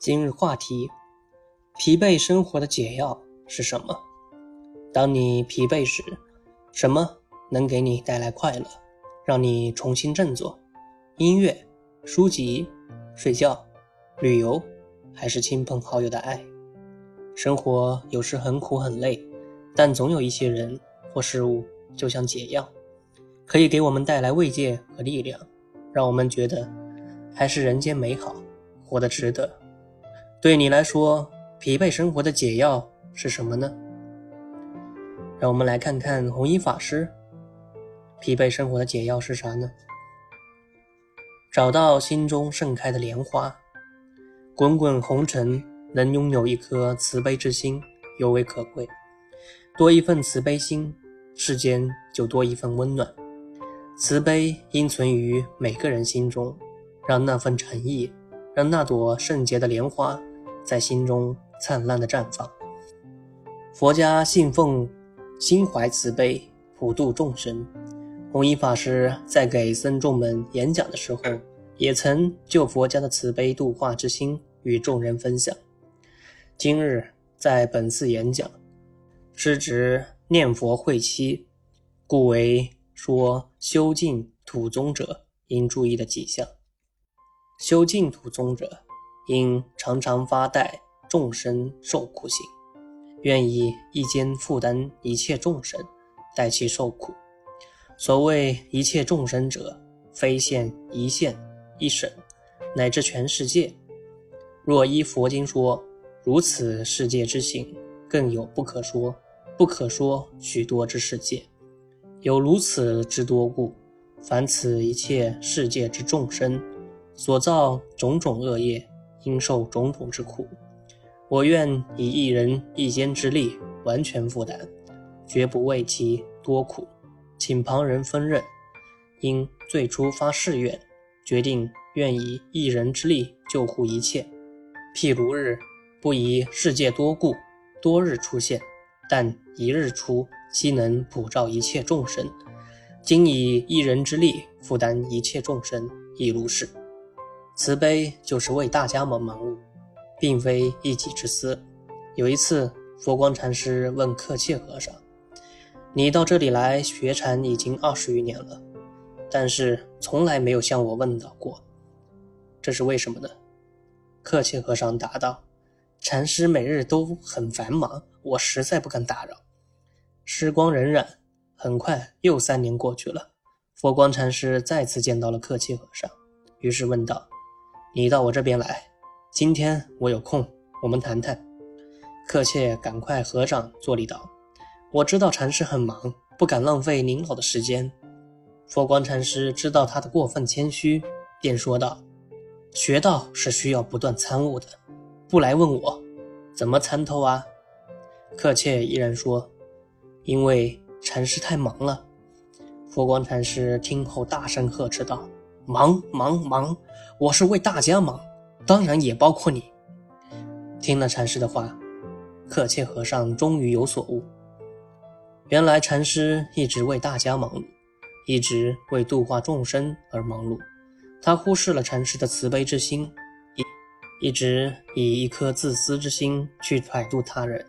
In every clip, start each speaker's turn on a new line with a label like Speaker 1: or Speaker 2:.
Speaker 1: 今日话题：疲惫生活的解药是什么？当你疲惫时，什么能给你带来快乐，让你重新振作？音乐、书籍、睡觉、旅游，还是亲朋好友的爱？生活有时很苦很累，但总有一些人或事物，就像解药，可以给我们带来慰藉和力量，让我们觉得还是人间美好，活得值得。对你来说，疲惫生活的解药是什么呢？让我们来看看弘一法师。疲惫生活的解药是啥呢？找到心中盛开的莲花，滚滚红尘，能拥有一颗慈悲之心，尤为可贵。多一份慈悲心，世间就多一份温暖。慈悲应存于每个人心中，让那份诚意，让那朵圣洁的莲花。在心中灿烂的绽放。佛家信奉心怀慈悲，普度众生。弘一法师在给僧众们演讲的时候，也曾就佛家的慈悲度化之心与众人分享。今日在本次演讲，是指念佛会期，故为说修净土宗者应注意的几项。修净土宗者。因常常发带众生受苦行，愿以一肩负担一切众生，代其受苦。所谓一切众生者，非现一现一省，乃至全世界。若依佛经说，如此世界之行，更有不可说、不可说许多之世界。有如此之多故，凡此一切世界之众生，所造种种恶业。应受种种之苦，我愿以一人一肩之力完全负担，绝不为其多苦，请旁人分任。因最初发誓愿，决定愿以一人之力救护一切。譬如日，不宜世界多故，多日出现，但一日出，悉能普照一切众生。今以一人之力负担一切众生，亦如是。慈悲就是为大家们忙碌，并非一己之私。有一次，佛光禅师问克切和尚：“你到这里来学禅已经二十余年了，但是从来没有向我问到过，这是为什么呢？”克切和尚答道：“禅师每日都很繁忙，我实在不敢打扰。”时光荏苒，很快又三年过去了。佛光禅师再次见到了克切和尚，于是问道。你到我这边来，今天我有空，我们谈谈。克切赶快合掌作礼道：“我知道禅师很忙，不敢浪费您老的时间。”佛光禅师知道他的过分谦虚，便说道：“学道是需要不断参悟的，不来问我，怎么参透啊？”克切依然说：“因为禅师太忙了。”佛光禅师听后大声呵斥道。忙忙忙！我是为大家忙，当然也包括你。听了禅师的话，克切和尚终于有所悟。原来禅师一直为大家忙碌，一直为度化众生而忙碌。他忽视了禅师的慈悲之心，一一直以一颗自私之心去摆渡他人，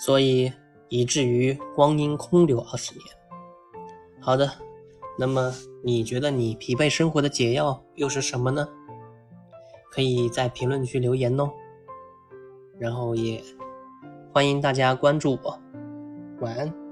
Speaker 1: 所以以至于光阴空流二十年。好的。那么你觉得你疲惫生活的解药又是什么呢？可以在评论区留言哦。然后也欢迎大家关注我。晚安。